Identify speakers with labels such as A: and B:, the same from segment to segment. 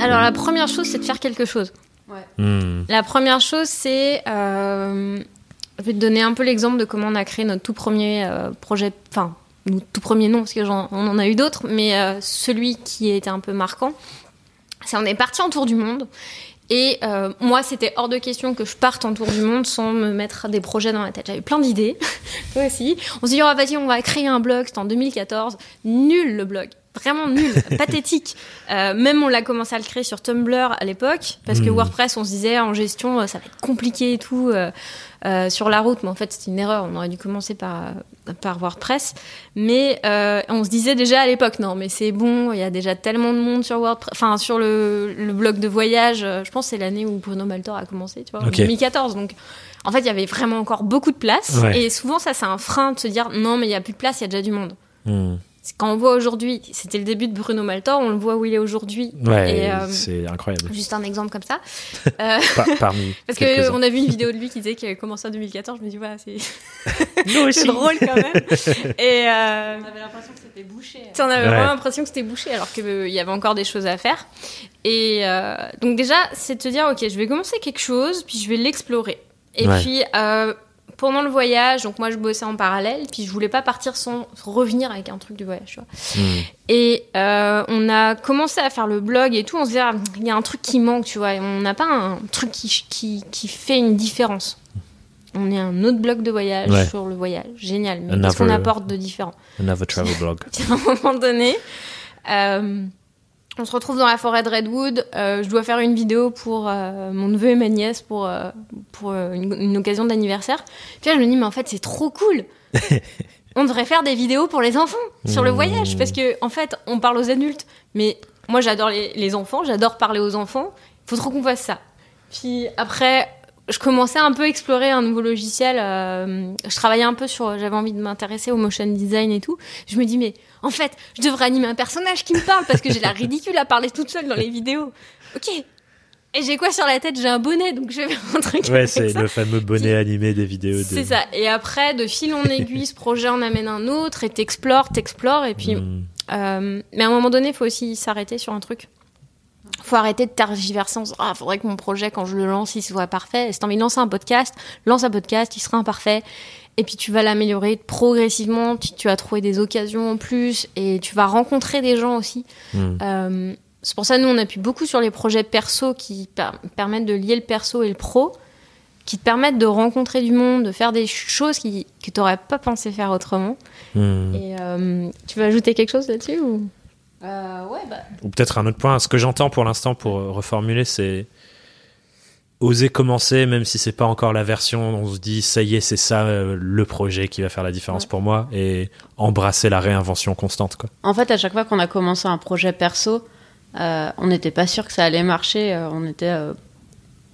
A: Alors la première chose, c'est de faire quelque chose.
B: Hmm.
A: La première chose, c'est... euh, je vais te donner un peu l'exemple de comment on a créé notre tout premier euh, projet. Enfin, notre tout premier non, parce qu'on en a eu d'autres, mais euh, celui qui été un peu marquant, c'est on est parti en tour du monde. Et euh, moi, c'était hors de question que je parte en tour du monde sans me mettre des projets dans la tête. J'avais plein d'idées, toi aussi. On s'est dit, oh, vas-y, on va créer un blog. C'était en 2014. Nul le blog. Vraiment nul, pathétique. Euh, même on l'a commencé à le créer sur Tumblr à l'époque, parce que
B: Mhm.
A: WordPress, on se disait en gestion, euh, ça va être compliqué et tout euh, euh, sur la route. Mais en fait, c'était une erreur. On aurait dû commencer par, par WordPress. Mais euh, on se disait déjà à l'époque, non, mais c'est bon, il y a déjà tellement de monde sur WordPress, enfin sur le, le blog de voyage. euh, Je pense que c'est l'année où Bruno Maltor a commencé, tu vois, en
B: Ok.
A: 2014. Donc, en fait, il y avait vraiment encore beaucoup de place.
B: Ouais.
A: Et souvent, ça, c'est un frein de se dire, non, mais il y a plus de place, il y a déjà du monde.
B: Hmm.
A: Quand on voit aujourd'hui, c'était le début de Bruno Maltor, on le voit où il est aujourd'hui.
B: Ouais,
A: euh,
B: c'est incroyable.
A: Juste un exemple comme ça. Euh,
B: Par- parmi
A: parce qu'on a vu une vidéo de lui qui disait qu'il avait commencé en 2014. Je me dis, voilà, c'est drôle quand même. Et euh,
C: On avait l'impression que c'était bouché.
A: on avait
B: Ouais.
A: vraiment l'impression que c'était bouché alors qu'il y avait encore des choses à faire. Et euh, donc déjà, c'est de se dire, ok, je vais commencer quelque chose, puis je vais l'explorer. Et
B: Ouais.
A: puis euh, pendant le voyage, donc moi je bossais en parallèle, puis je voulais pas partir sans revenir avec un truc du voyage. Tu vois.
B: Hmm.
A: Et euh, on a commencé à faire le blog et tout. On se disait, ah, il y a un truc qui manque, tu vois. et On n'a pas un truc qui, qui, qui fait une différence. On est un autre blog de voyage
B: Ouais.
A: sur le voyage. Génial. Mais qu'est-ce qu'on apporte de différent
B: Another travel blog.
A: À un moment donné, euh, on se retrouve dans la forêt de Redwood. Euh, je dois faire une vidéo pour euh, mon neveu et ma nièce pour, euh, pour une, une occasion d'anniversaire. Puis là, je me dis, mais en fait, c'est trop cool. on devrait faire des vidéos pour les enfants sur le
B: Mmh.
A: voyage. Parce que, en fait, on parle aux adultes. Mais moi, j'adore les, les enfants, j'adore parler aux enfants. Il faut trop qu'on fasse ça. Puis après, je commençais un peu à explorer un nouveau logiciel. euh, je travaillais un peu sur. J'avais envie de m'intéresser au motion design et tout. Je me dis, mais en fait, je devrais animer un personnage qui me parle parce que j'ai la ridicule à parler toute seule dans les vidéos. Ok. Et j'ai quoi sur la tête? J'ai un bonnet, donc je vais faire un truc.
B: Ouais, c'est le fameux bonnet animé des vidéos de.
A: C'est ça. Et après, de fil en aiguille, ce projet en amène un autre et t'explores, t'explores. Et puis,
B: Hmm.
A: euh, mais à un moment donné, il faut aussi s'arrêter sur un truc. Faut arrêter de tergiverser en se disant, ah, faudrait que mon projet, quand je le lance, il soit parfait. Et si t'as envie de lancer un podcast, lance un podcast, il sera imparfait. Et puis tu vas l'améliorer progressivement, tu, tu vas trouver des occasions en plus et tu vas rencontrer des gens aussi.
B: Hmm.
A: Euh, c'est pour ça nous on appuie beaucoup sur les projets perso qui per- permettent de lier le perso et le pro, qui te permettent de rencontrer du monde, de faire des choses qui, que tu n'aurais pas pensé faire autrement.
B: Hmm.
A: Et euh, tu veux ajouter quelque chose là-dessus ou...
C: Euh, ouais, bah.
B: Ou peut-être un autre point. Ce que j'entends pour l'instant, pour euh, reformuler, c'est oser commencer, même si c'est pas encore la version. On se dit, ça y est, c'est ça euh, le projet qui va faire la différence
C: Ouais.
B: pour moi, et embrasser la réinvention constante, quoi.
C: En fait, à chaque fois qu'on a commencé un projet perso, euh, on n'était pas sûr que ça allait marcher. on était.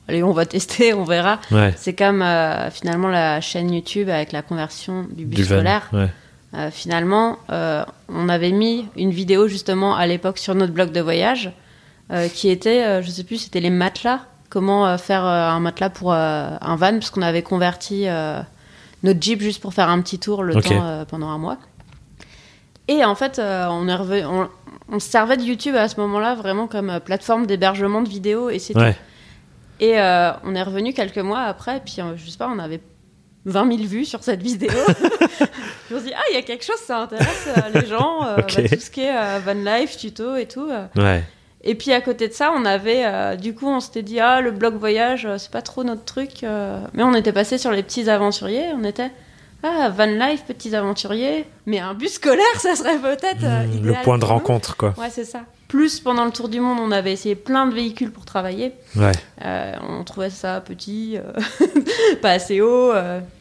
C: Allez, on va tester, on verra.
B: Ouais.
C: C'est comme finalement la chaîne YouTube avec la conversion du bus
B: Du van.
C: scolaire.
B: Ouais.
C: Euh, finalement, euh, on avait mis une vidéo justement à l'époque sur notre blog de voyage euh, qui était, je sais plus, c'était les matelas. Comment faire un matelas pour un van, parce qu'on avait converti notre Jeep juste pour faire un petit tour le temps pendant un mois. Et en fait, on, est on, on se servait de YouTube à ce moment-là vraiment comme plateforme d'hébergement de vidéos et c'est tout. Et on est revenu quelques mois après, puis je sais pas, on avait 20 000 vues sur cette vidéo. je me suis dit, ah, il y a quelque chose, ça intéresse euh, les gens, euh, bah, tout ce qui est euh, van life, tuto et tout. euh.
B: Ouais.
C: Et puis à côté de ça, on avait, du coup, on s'était dit, ah, le blog voyage, c'est pas trop notre truc. Mais on était passé sur les petits aventuriers, on était, ah, van life, petits aventuriers, mais un bus scolaire, ça serait peut-être euh,
B: le point de rencontre, quoi.
C: Ouais, c'est ça. Plus pendant le tour du monde, on avait essayé plein de véhicules pour travailler.
B: Ouais.
C: Euh, on trouvait ça petit, euh, pas assez haut.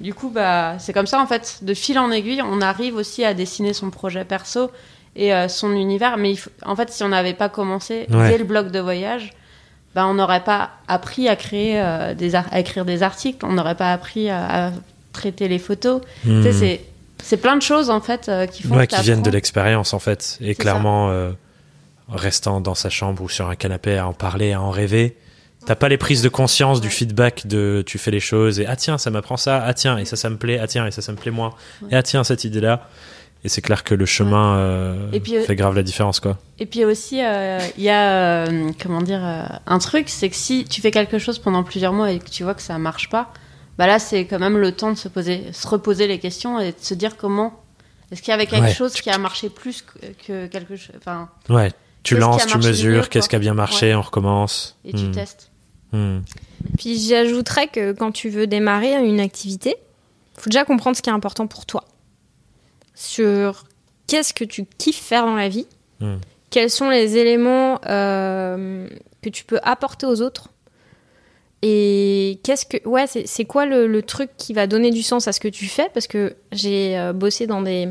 C: Du coup, bah, c'est comme ça, en fait, de fil en aiguille, on arrive aussi à dessiner son projet perso et son univers. Mais il faut- en fait, si on n'avait pas commencé
B: Ouais.
C: dès le blog de voyage, bah, on n'aurait pas appris à créer euh, des à écrire des articles, on n'aurait pas appris à, à traiter les photos. Tu sais, c'est plein de choses en fait euh, qui font
B: Ouais,
C: que
B: qui viennent de l'expérience, en fait. Et clairement, euh, restant dans sa chambre ou sur un canapé à en parler, à en rêver, t'as pas les prises de conscience du feedback de tu fais les choses et ah tiens, ça m'apprend ça, ah tiens, et ça, ça me plaît, ah tiens, et ça, ça me plaît moins, et ah tiens, cette idée-là. Et c'est clair que le chemin euh,
C: Et puis, euh,
B: fait grave la différence, quoi.
C: Et puis aussi, euh, il y a, euh, comment dire, un truc, c'est que si tu fais quelque chose pendant plusieurs mois et que tu vois que ça marche pas, bah là, c'est quand même le temps de se poser, se reposer les questions et de se dire comment. Est-ce qu'il y avait quelque
B: Ouais.
C: chose qui a marché plus que, que quelque chose, enfin,
B: Ouais. Tu lances, tu mesures, qu'est-ce qui a bien marché,
C: Ouais.
B: on recommence.
C: et tu
B: Hmm.
C: testes.
B: Hmm.
A: Puis j'ajouterais que quand tu veux démarrer une activité, faut déjà comprendre ce qui est important pour toi. Sur qu'est-ce que tu kiffes faire dans la vie,
B: Mm.
A: quels sont les éléments euh, que tu peux apporter aux autres. Et qu'est-ce que ouais c'est c'est quoi le, le truc qui va donner du sens à ce que tu fais? Parce que j'ai euh, bossé dans des,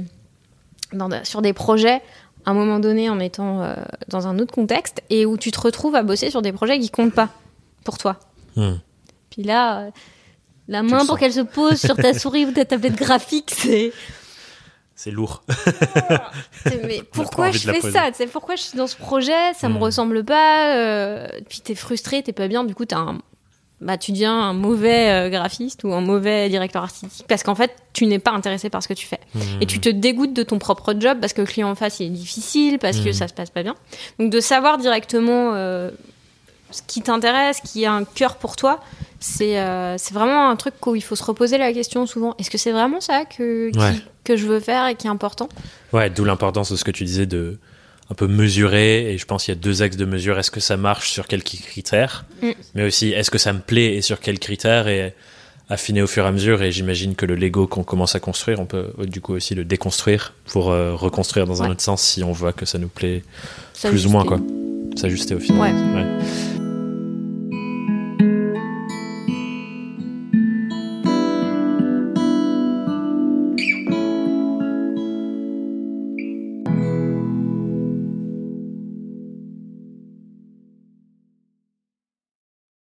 A: dans sur des projets à un moment donné en étant euh, dans un autre contexte et où tu te retrouves à bosser sur des projets qui comptent pas pour toi
B: Hmm.
A: puis là, euh, la main pour qu'elle se pose sur ta souris ou ta tablette graphique, c'est.
B: C'est lourd.
A: c'est- Mais pourquoi je fais ça? Sais, Pourquoi je suis dans ce projet? Ça me
B: Mm.
A: ressemble pas. euh, Puis t'es frustré, t'es pas bien. Du coup, t'as un. Bah, tu deviens un mauvais euh, graphiste ou un mauvais directeur artistique parce qu'en fait, tu n'es pas intéressé par ce que tu fais.
B: Hmm.
A: Et tu te dégoûtes de ton propre job parce que le client en face il est difficile, parce que
B: Mhm.
A: ça se passe pas bien. Donc de savoir directement euh, ce qui t'intéresse, qui a un cœur pour toi, c'est euh, c'est vraiment un truc où il faut se reposer la question souvent. Est-ce que c'est vraiment ça que, qui-
B: Ouais.
A: que je veux faire et qui est important?
B: Ouais, d'où l'importance de ce que tu disais de un peu mesurer. Et je pense qu'il y a deux axes de mesure. Est-ce que ça marche sur quels critères
A: Mm.
B: Mais aussi, est-ce que ça me plaît et sur quels critères Et affiner au fur et à mesure. Et j'imagine que le Lego qu'on commence à construire, on peut du coup aussi le déconstruire pour euh, reconstruire dans un
A: Ouais.
B: autre sens si on voit que ça nous plaît plus ou moins, quoi. S'ajuster au final.
A: Ouais.